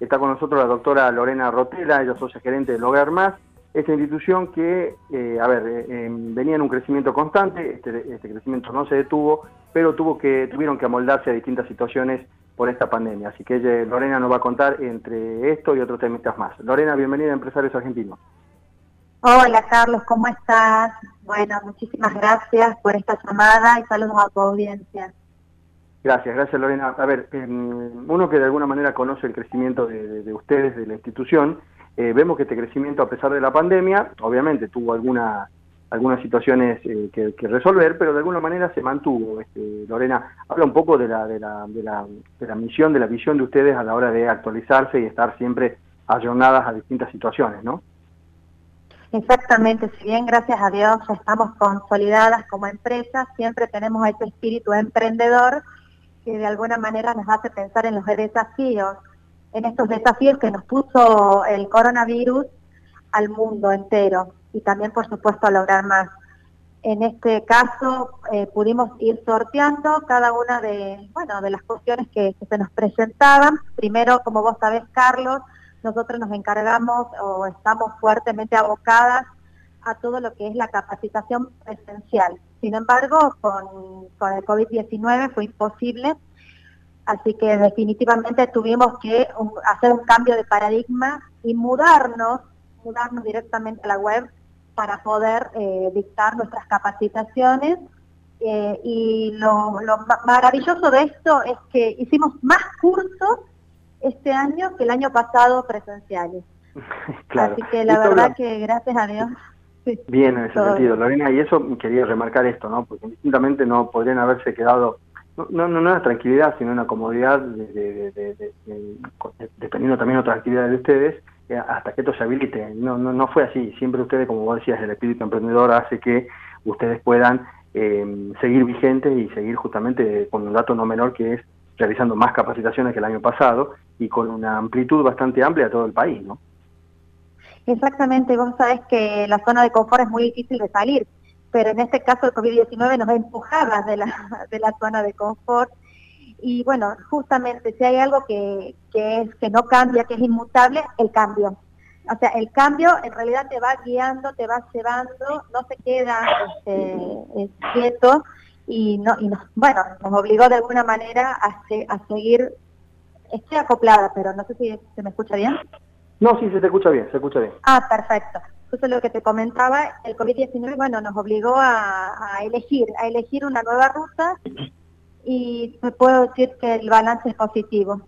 Está con nosotros la doctora Lorena Rotela, ella es socia gerente de Lograr Más, esta institución que, eh, a ver, eh, em, venía en un crecimiento constante, este, este, crecimiento no se detuvo, pero tuvo que, tuvieron que amoldarse a distintas situaciones por esta pandemia. Así que Lorena nos va a contar entre esto y otros temas más. Lorena, bienvenida a Empresarios Argentinos. Hola Carlos, ¿cómo estás? Bueno, muchísimas gracias por esta llamada y saludos a tu audiencia. Gracias, gracias Lorena. A ver, em, uno que de alguna manera conoce el crecimiento de ustedes, de la institución, eh, vemos que este crecimiento, a pesar de la pandemia, obviamente tuvo alguna, algunas situaciones eh, que, resolver, pero de alguna manera se mantuvo. Este, Lorena, habla un poco de la, de, la, de, la, de la misión, de la visión de ustedes a la hora de actualizarse y estar siempre ayornadas a distintas situaciones, ¿no? Exactamente, si bien gracias a Dios estamos consolidadas como empresa, siempre tenemos ese espíritu emprendedor que de alguna manera nos hace pensar en los desafíos en estos desafíos que nos puso el coronavirus al mundo entero y también, por supuesto, a lograr más. En este caso eh, pudimos ir sorteando cada una de, bueno, de las cuestiones que, se nos presentaban. Primero, como vos sabés, Carlos, nosotros nos encargamos o estamos fuertemente abocadas a todo lo que es la capacitación presencial. Sin embargo, con, con el COVID-19 fue imposible Así que definitivamente tuvimos que hacer un cambio de paradigma y mudarnos, mudarnos directamente a la web para poder eh, dictar nuestras capacitaciones. Eh, y lo, maravilloso de esto es que hicimos más cursos este año que el año pasado presenciales. Así que la verdad que gracias a Dios. Bien, en ese sentido, Lorena, y eso quería remarcar esto, ¿no? Porque distintamente no podrían haberse quedado no, no, no una tranquilidad, sino una comodidad, dependiendo también de otras actividades de ustedes, eh, hasta que esto se habilite. No, no, no fue así. Siempre ustedes, como vos decías, el espíritu emprendedor hace que ustedes puedan eh, seguir vigentes y seguir justamente con un dato no menor que es realizando más capacitaciones que el año pasado y con una amplitud bastante amplia a todo el país, ¿no? Exactamente, vos sabés que la zona de confort es muy difícil de salir pero en este caso el COVID-19 nos empujaba de la, de la zona de confort. Y bueno, justamente si hay algo que, que, es, que no cambia, que es inmutable, el cambio. O sea, el cambio en realidad te va guiando, te va llevando, no se queda este, quieto y, no, y nos, bueno, nos obligó de alguna manera a, a seguir, estoy acoplada, pero no sé si se me escucha bien. No, sí, se te escucha bien, se escucha bien. Ah, perfecto justo lo que te comentaba, el COVID-19, bueno, nos obligó a, elegir, a elegir una nueva ruta y me puedo decir que el balance es positivo.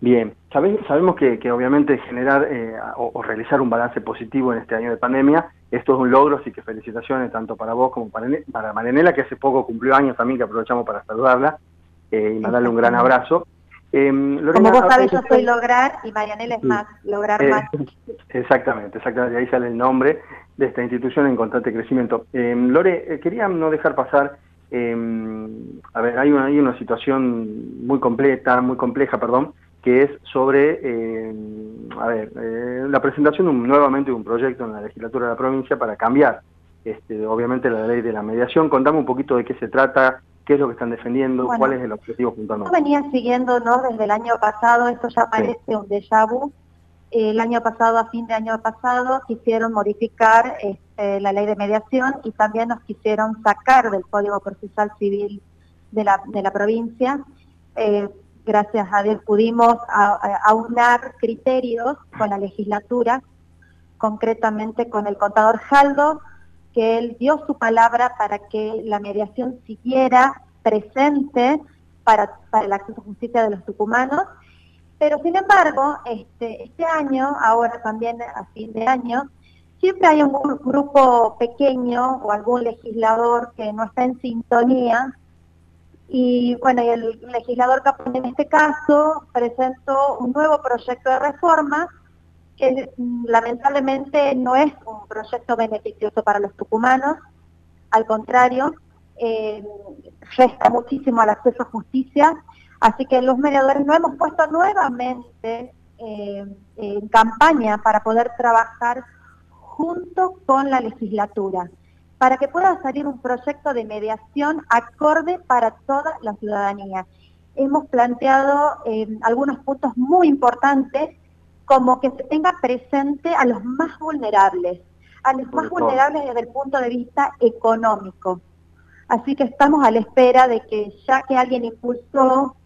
Bien, sabemos que, obviamente generar eh, o, realizar un balance positivo en este año de pandemia, esto es un logro, así que felicitaciones tanto para vos como para, para Marianela, que hace poco cumplió años también, que aprovechamos para saludarla eh, y mandarle un gran abrazo. Em, Como vos sabés, yo soy lograr y Marianela es más, lograr eh, más. Exactamente, exactamente, ahí sale el nombre de esta institución en constante crecimiento. Em, Lore, eh, quería no dejar pasar, em, a ver, hay una, hay una situación muy completa, muy compleja, perdón, que es sobre, a ver, eh, la presentación de nuevamente de un proyecto en la legislatura de la provincia para cambiar, este, obviamente, la ley de la mediación. Contame un poquito de qué se trata, qué es lo que están defendiendo, cuál es el objetivo puntualmente. Yo venía siguiendo desde el año pasado, esto ya parece un déjà vu. El año pasado, a fin de año pasado, quisieron modificar este, la ley de mediación y también nos quisieron sacar del Código Procesal Civil de la, de la provincia. Eh, gracias a Dios pudimos aunar criterios con la legislatura, concretamente con el contador Jaldo, que él dio su palabra para que la mediación siguiera presente para, el acceso a justicia de los tucumanos, pero sin embargo, este, este año, ahora también a fin de año, siempre hay un grupo pequeño o algún legislador que no está en sintonía. Y bueno, y el legislador Capón en este caso presentó un nuevo proyecto de reforma que lamentablemente no es un proyecto beneficioso para los tucumanos, al contrario, eh, resta muchísimo al acceso a justicia, así que los mediadores no hemos puesto nuevamente eh, en campaña para poder trabajar junto con la legislatura, para que pueda salir un proyecto de mediación acorde para toda la ciudadanía. hemos planteado eh, algunos puntos muy importantes, como que se tenga presente a los más vulnerables, a los más vulnerables desde el punto de vista económico. Así que estamos a la espera de que ya que alguien impulsó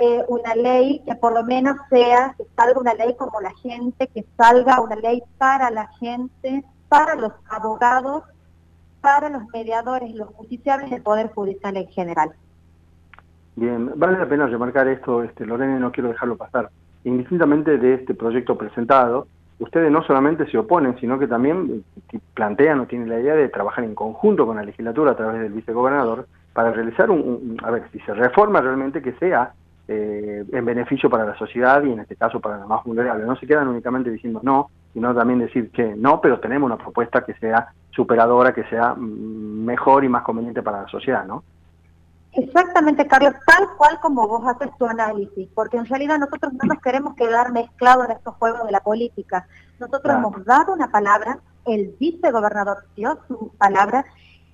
eh, una ley, que por lo menos sea, que salga una ley como la gente, que salga una ley para la gente, para los abogados, para los mediadores, los justiciables del Poder Judicial en general. Bien, vale la pena remarcar esto, este, Lorena, no quiero dejarlo pasar. Indistintamente de este proyecto presentado, ustedes no solamente se oponen, sino que también eh, plantean o tienen la idea de trabajar en conjunto con la legislatura a través del vicegobernador para realizar un, a ver, si se reforma realmente que sea eh, en beneficio para la sociedad y en este caso para los más vulnerables. No se quedan únicamente diciendo no, sino también decir que no, pero tenemos una propuesta que sea superadora, que sea mm, mejor y más conveniente para la sociedad, ¿no? Exactamente, Carlos, tal cual como vos haces tu análisis, porque en realidad nosotros no nos queremos quedar mezclados en estos juegos de la política. Nosotros hemos dado una palabra, el vicegobernador dio su palabra,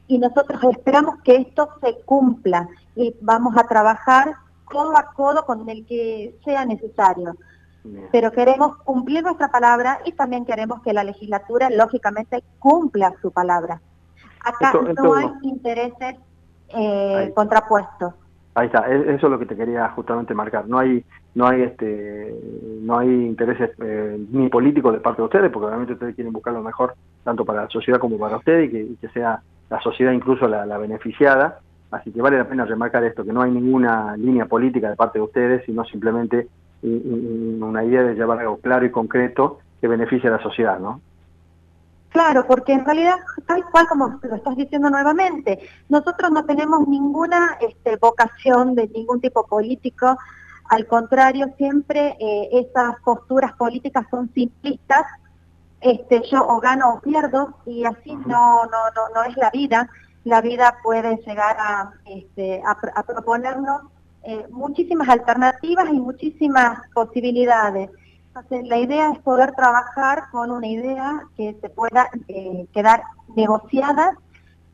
y nosotros esperamos que esto se cumpla y vamos a trabajar codo a codo con el que sea necesario. Pero queremos cumplir nuestra palabra y también queremos que la legislatura, lógicamente, cumpla su palabra. Acá no hay intereses eh, contrapuestos. Ahí está, e-, eso es lo que te quería justamente marcar. No hay, no hay, este, no hay intereses eh, ni políticos de parte de ustedes, porque obviamente ustedes quieren buscar lo mejor tanto para la sociedad como para ustedes y que, sea la sociedad incluso la, la, beneficiada. Así que vale la pena remarcar esto, que no hay ninguna línea política de parte de ustedes, sino simplemente una idea de llevar algo claro y concreto que beneficie a la sociedad, ¿no? Claro, porque en realidad, tal cual como lo estás diciendo nuevamente, nosotros no tenemos ninguna este, vocación de ningún tipo político, al contrario, siempre eh, esas posturas políticas son simplistas, este, yo o gano o pierdo, y así no, no, no, no es la vida, la vida puede llegar a, este, a proponernos eh, muchísimas alternativas y muchísimas posibilidades. Entonces, la idea es poder trabajar con una idea que se pueda eh, quedar negociada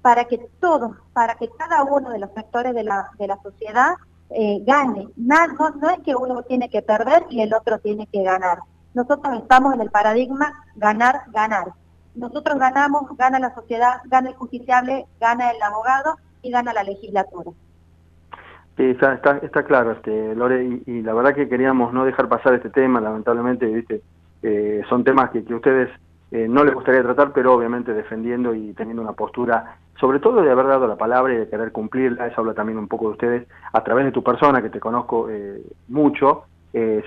para que todos, para que cada uno de los sectores de la, de la sociedad eh, gane. No, no es que uno tiene que perder y el otro tiene que ganar. Nosotros estamos en el paradigma ganar, ganar. Nosotros ganamos, gana la sociedad, gana el justiciable, gana el abogado y gana la legislatura. Sí, está, está, claro, este, Lore, y, la verdad que queríamos no dejar pasar este tema, lamentablemente, viste, eh, son temas que, que ustedes eh, no les gustaría tratar, pero obviamente defendiendo y teniendo una postura, sobre todo de haber dado la palabra y de querer cumplirla, eso habla también un poco de ustedes, a través de tu persona, que te conozco eh, mucho,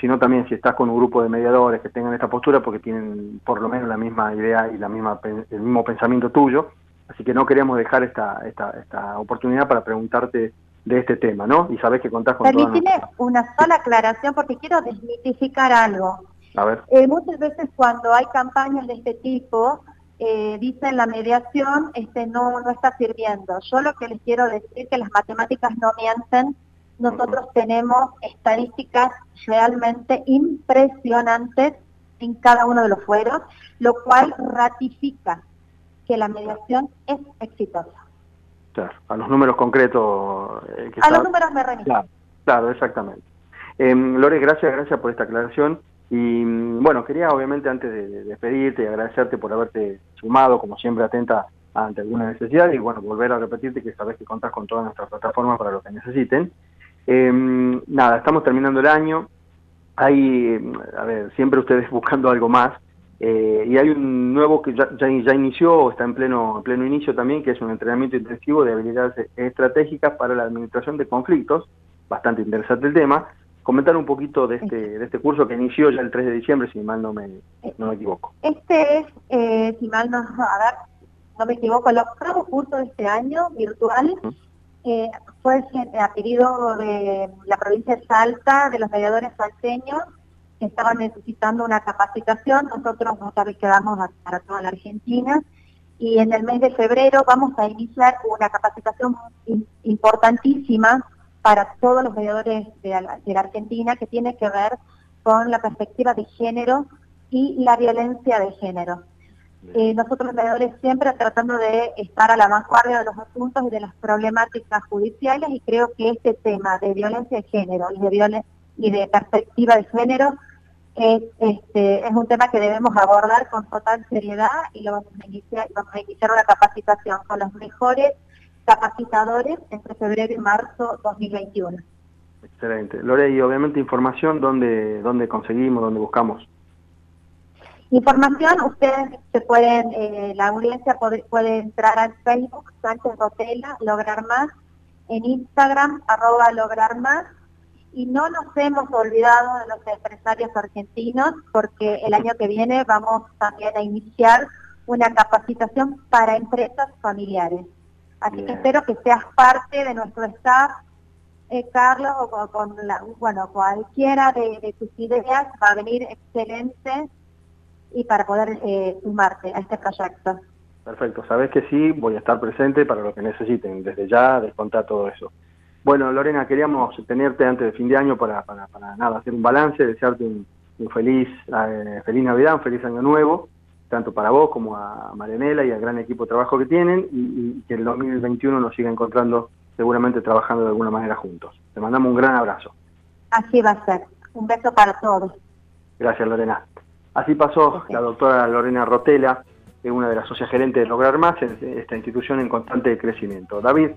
sino también si estás con un grupo de mediadores que tengan esta postura, porque tienen por lo menos la misma idea y la misma el mismo pensamiento tuyo, así que no queríamos dejar esta, esta, esta oportunidad para preguntarte de este tema, ¿no? Y sabes que contás con Permitime una sola aclaración porque quiero desmitificar algo. A ver. Eh, muchas veces cuando hay campañas de este tipo, eh, dicen la mediación este no, no está sirviendo. Yo lo que les quiero decir que las matemáticas no mienten. Nosotros tenemos estadísticas realmente impresionantes en cada uno de los fueros, lo cual ratifica que la mediación es exitosa. Claro, a los números concretos. Eh, a los números me remito. Claro, exactamente. Eh, Lore, gracias, gracias por esta aclaración. Y mm, bueno, quería obviamente antes de, despedirte y agradecerte por haberte sumado, como siempre, atenta ante alguna necesidad y bueno, volver a repetirte que sabes que contás con todas nuestras plataformas para lo que necesiten. Eh, nada, estamos terminando el año. Hay, a ver, siempre ustedes buscando algo más. Eh, y hay un nuevo que ya, ya, inició o está en pleno, pleno inicio también, que es un entrenamiento intensivo de habilidades estratégicas para la administración de conflictos, bastante interesante el tema. Comentar un poquito de este, de este curso que inició ya el 3 de diciembre, si mal no me, no me equivoco. Este es, eh, si mal no, a ver, no me equivoco, el octavo curso de este año, virtual, eh, fue adquirido de la provincia de Salta, de los mediadores salteños, estaban necesitando una capacitación, nosotros nos quedamos para toda la Argentina. Y en el mes de febrero vamos a iniciar una capacitación importantísima para todos los mediadores de la, Argentina que tiene que ver con la perspectiva de género y la violencia de género. Eh, nosotros mediadores siempre tratando de estar a la vanguardia de los asuntos y de las problemáticas judiciales y creo que este tema de violencia de género y de, y de perspectiva de género es, este, es un tema que debemos abordar con total seriedad y lo vamos a iniciar, vamos a iniciar una capacitación con los mejores capacitadores entre febrero y marzo 2021. Excelente. Lore, y obviamente información, ¿dónde, dónde conseguimos, dónde buscamos? Información, ustedes se pueden, eh, la audiencia puede, puede, entrar al Facebook, Sánchez Rotela, Lograr Más, en Instagram, arroba Lograr Más, y no nos hemos olvidado de los empresarios argentinos, porque el año que viene vamos también a iniciar una capacitación para empresas familiares. Así que espero que seas parte de nuestro staff, eh, Carlos, o con, la, bueno, cualquiera de, tus ideas va a venir excelente y para poder eh, sumarte a este proyecto. Perfecto, sabes que sí, voy a estar presente para lo que necesiten, desde ya descontar todo eso. Bueno, Lorena, queríamos tenerte antes de fin de año para, para, nada, hacer un balance, desearte un, feliz, eh, feliz Navidad, un feliz año nuevo, tanto para vos como a Marianela y al gran equipo de trabajo que tienen, y, que el 2021 nos siga encontrando seguramente trabajando de alguna manera juntos. Te mandamos un gran abrazo. Así va a ser. Un beso para todos. Gracias, Lorena. Así pasó la doctora Lorena Rotela, una de las socias gerentes de Lograr Más, esta institución en constante crecimiento. David,